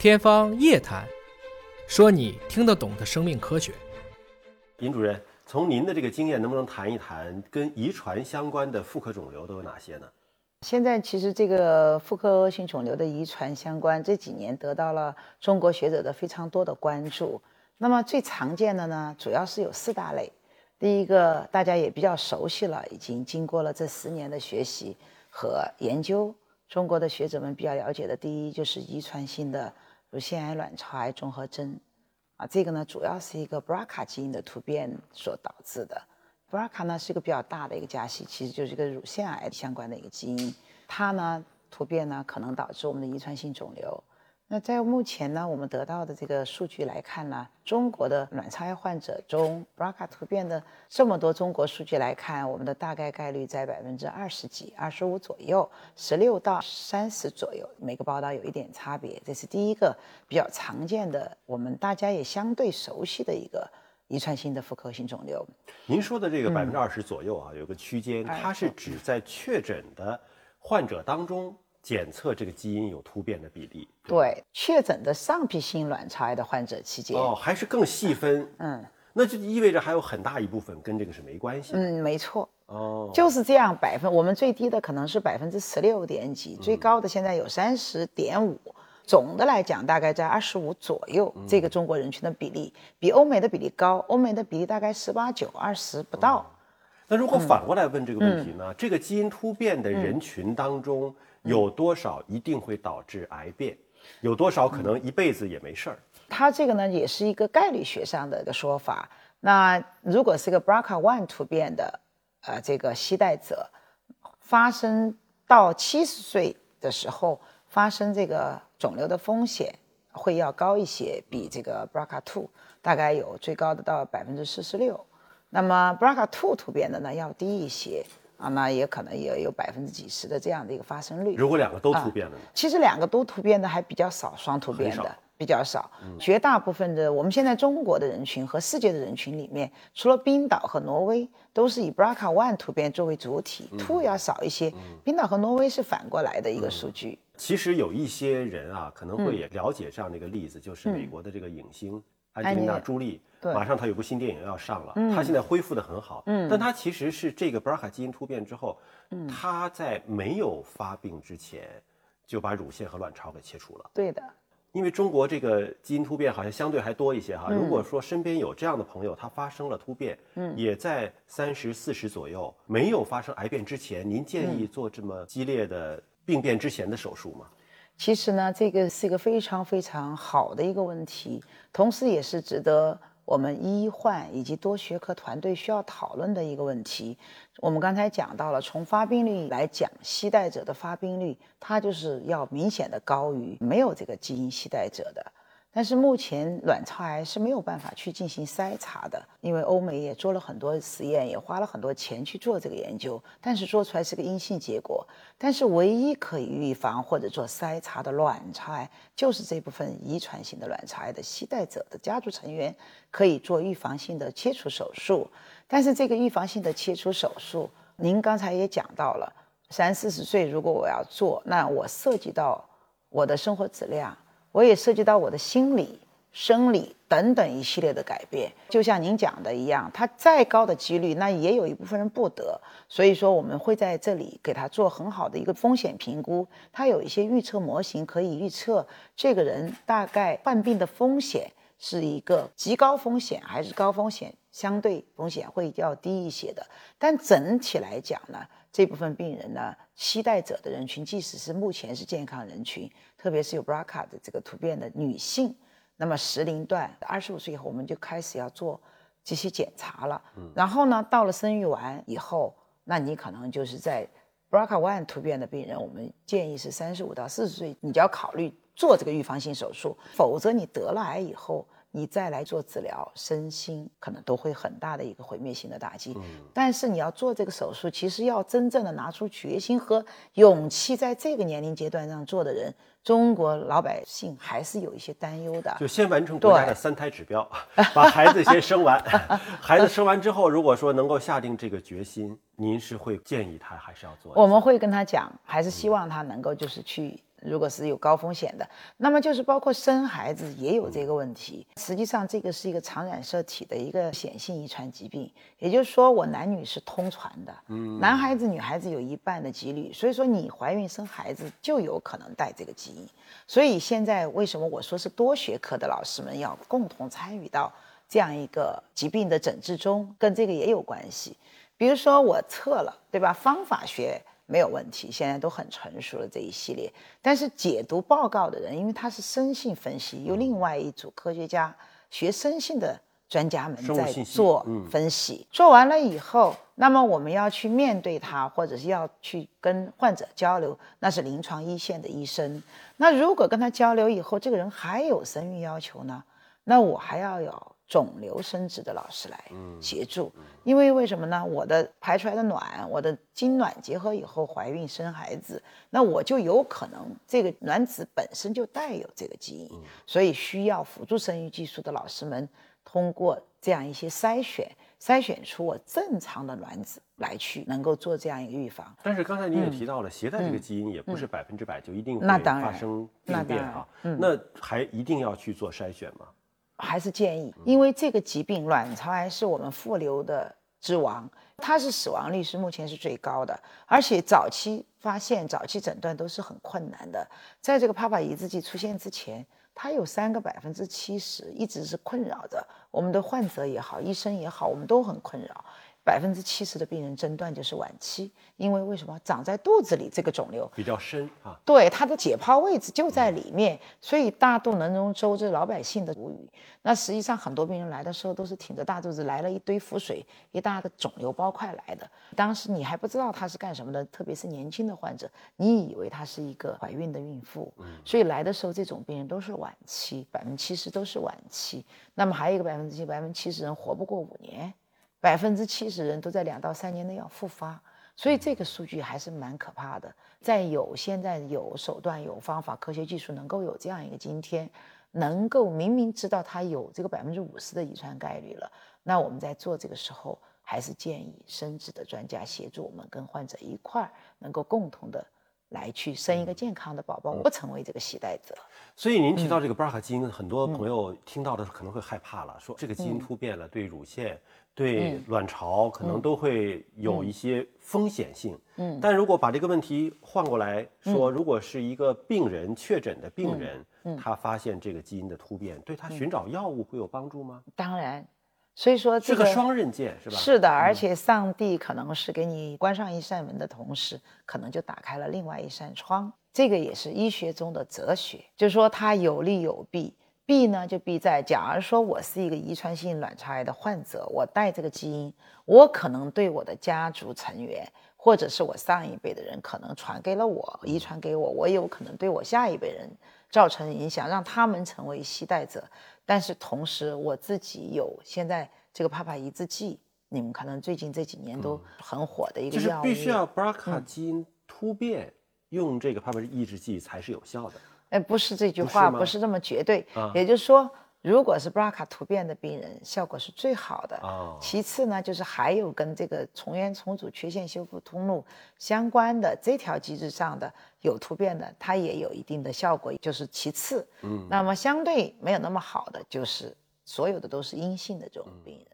天方夜谭，说你听得懂的生命科学。尹主任，从您的这个经验，能不能谈一谈跟遗传相关的妇科肿瘤都有哪些呢？现在其实这个妇科恶性肿瘤的遗传相关，这几年得到了中国学者的非常多的关注。那么最常见的呢，主要是有四大类。第一个大家也比较熟悉了，已经经过了这十年的学习和研究，中国的学者们比较了解的，第一就是遗传性的。乳腺癌、卵巢癌综合征，啊，这个呢主要是一个 BRCA 基因的突变所导致的。BRCA 呢是一个比较大的一个加息，其实就是一个乳腺癌相关的一个基因，它呢突变呢可能导致我们的遗传性肿瘤。那在目前呢，我们得到的这个数据来看呢，中国的卵巢癌患者中，BRCA 突变的这么多中国数据来看，我们的大概概率在百分之二十几、二十五左右，十六到三十左右，每个报道有一点差别。这是第一个比较常见的，我们大家也相对熟悉的一个遗传性的妇科性肿瘤。您说的这个百分之二十左右啊，有个区间，它是指在确诊的患者当中。检测这个基因有突变的比例，对确诊的上皮性卵巢癌的患者期间，哦，还是更细分，嗯，那就意味着还有很大一部分跟这个是没关系，嗯，没错，哦，就是这样，百分我们最低的可能是百分之十六点几，最高的现在有三十点五，总的来讲大概在二十五左右，这个中国人群的比例比欧美的比例高，欧美的比例大概十八九二十不到。那如果反过来问这个问题呢？这个基因突变的人群当中。有多少一定会导致癌变？有多少可能一辈子也没事儿？它这个呢，也是一个概率学上的一个说法。那如果是个 BRCA1 突变的，呃，这个携带者，发生到七十岁的时候，发生这个肿瘤的风险会要高一些，比这个 BRCA2 大概有最高的到百分之四十六。那么 BRCA2 突变的呢，要低一些。啊，那也可能也有百分之几十的这样的一个发生率。如果两个都突变了呢？其实两个都突变的还比较少，双突变的比较少。绝大部分的我们现在中国的人群和世界的人群里面，除了冰岛和挪威，都是以 BRCA1 突变作为主体，two 要少一些。冰岛和挪威是反过来的一个数据。其实有一些人啊，可能会也了解这样的一个例子，就是美国的这个影星安吉丽娜·朱莉。马上他有部新电影要上了，他现在恢复的很好，但他其实是这个 BRCA 基因突变之后，他在没有发病之前就把乳腺和卵巢给切除了。对的，因为中国这个基因突变好像相对还多一些哈。如果说身边有这样的朋友，他发生了突变，也在三十四十左右，没有发生癌变之前，您建议做这么激烈的病变之前的手术吗？其实呢，这个是一个非常非常好的一个问题，同时也是值得。我们医患以及多学科团队需要讨论的一个问题，我们刚才讲到了，从发病率来讲，携带者的发病率，它就是要明显的高于没有这个基因携带者的。但是目前卵巢癌是没有办法去进行筛查的，因为欧美也做了很多实验，也花了很多钱去做这个研究，但是做出来是个阴性结果。但是唯一可以预防或者做筛查的卵巢癌，就是这部分遗传性的卵巢癌的携带者的家族成员可以做预防性的切除手术。但是这个预防性的切除手术，您刚才也讲到了，三四十岁如果我要做，那我涉及到我的生活质量。我也涉及到我的心理、生理等等一系列的改变，就像您讲的一样，它再高的几率，那也有一部分人不得。所以说，我们会在这里给他做很好的一个风险评估，他有一些预测模型可以预测这个人大概患病的风险是一个极高风险还是高风险，相对风险会要低一些的。但整体来讲呢？这部分病人呢，期待者的人群，即使是目前是健康人群，特别是有 BRCA 的这个突变的女性，那么时龄段二十五岁以后，我们就开始要做这些检查了。然后呢，到了生育完以后，那你可能就是在 BRCA1 突变的病人，我们建议是三十五到四十岁，你就要考虑做这个预防性手术，否则你得了癌以后。你再来做治疗，身心可能都会很大的一个毁灭性的打击。嗯，但是你要做这个手术，其实要真正的拿出决心和勇气，在这个年龄阶段上做的人，中国老百姓还是有一些担忧的。就先完成国家的三胎指标，把孩子先生完。孩子生完之后，如果说能够下定这个决心，您是会建议他还是要做？我们会跟他讲，还是希望他能够就是去如果是有高风险的，那么就是包括生孩子也有这个问题。实际上，这个是一个常染色体的一个显性遗传疾病，也就是说，我男女是通传的，嗯，男孩子、女孩子有一半的几率，所以说你怀孕生孩子就有可能带这个基因。所以现在为什么我说是多学科的老师们要共同参与到这样一个疾病的诊治中，跟这个也有关系。比如说我测了，对吧？方法学。没有问题，现在都很成熟了这一系列。但是解读报告的人，因为他是生性分析，有另外一组科学家学生性的专家们在做分析。做完了以后，那么我们要去面对他，或者是要去跟患者交流，那是临床一线的医生。那如果跟他交流以后，这个人还有生育要求呢，那我还要有。肿瘤生殖的老师来协助，因为为什么呢？我的排出来的卵，我的精卵结合以后怀孕生孩子，那我就有可能这个卵子本身就带有这个基因，所以需要辅助生育技术的老师们通过这样一些筛选，筛选出我正常的卵子来去能够做这样一个预防。但是刚才你也提到了，携带这个基因也不是百分之百就一定会发生病变啊，那还一定要去做筛选吗？还是建议，因为这个疾病卵巢癌是我们妇瘤的之王，它是死亡率是目前是最高的，而且早期发现、早期诊断都是很困难的。在这个帕帕抑制剂出现之前，它有三个百分之七十一直是困扰着我们的患者也好，医生也好，我们都很困扰。百分之七十的病人诊断就是晚期，因为为什么长在肚子里这个肿瘤比较深啊？对，它的解剖位置就在里面，所以大肚能容周这老百姓的无语。那实际上很多病人来的时候都是挺着大肚子来了一堆腹水，一大个肿瘤包块来的。当时你还不知道他是干什么的，特别是年轻的患者，你以为他是一个怀孕的孕妇，所以来的时候这种病人都是晚期，百分之七十都是晚期。那么还有一个百分之七，百分之七十人活不过五年。百分之七十人都在两到三年内要复发，所以这个数据还是蛮可怕的。在有现在有手段、有方法、科学技术能够有这样一个今天，能够明明知道他有这个百分之五十的遗传概率了，那我们在做这个时候，还是建议生殖的专家协助我们跟患者一块儿，能够共同的。来去生一个健康的宝宝，不成为这个携带者。所以您提到这个 BRCA 基因，很多朋友听到的可能会害怕了，说这个基因突变了，对乳腺、对卵巢可能都会有一些风险性。嗯，但如果把这个问题换过来说，如果是一个病人确诊的病人，他发现这个基因的突变，对他寻找药物会有帮助吗？当然。所以说这个双刃剑是吧？是的，而且上帝可能是给你关上一扇门的同时，可能就打开了另外一扇窗。这个也是医学中的哲学，就是说它有利有弊。弊呢就弊在，假如说我是一个遗传性卵巢癌的患者，我带这个基因，我可能对我的家族成员，或者是我上一辈的人，可能传给了我，遗传给我，我有可能对我下一辈人造成影响，让他们成为携带者。但是同时，我自己有现在这个帕帕抑制剂，你们可能最近这几年都很火的一个药物，就是必须要 BRCA 基因突变，用这个帕帕抑制剂才是有效的。哎，不是这句话，不是这么绝对。也就是说。如果是 BRCA 突变的病人，效果是最好的。哦。其次呢，就是还有跟这个重原重组缺陷修复通路相关的这条机制上的有突变的，它也有一定的效果，就是其次。嗯。那么相对没有那么好的，就是所有的都是阴性的这种病人。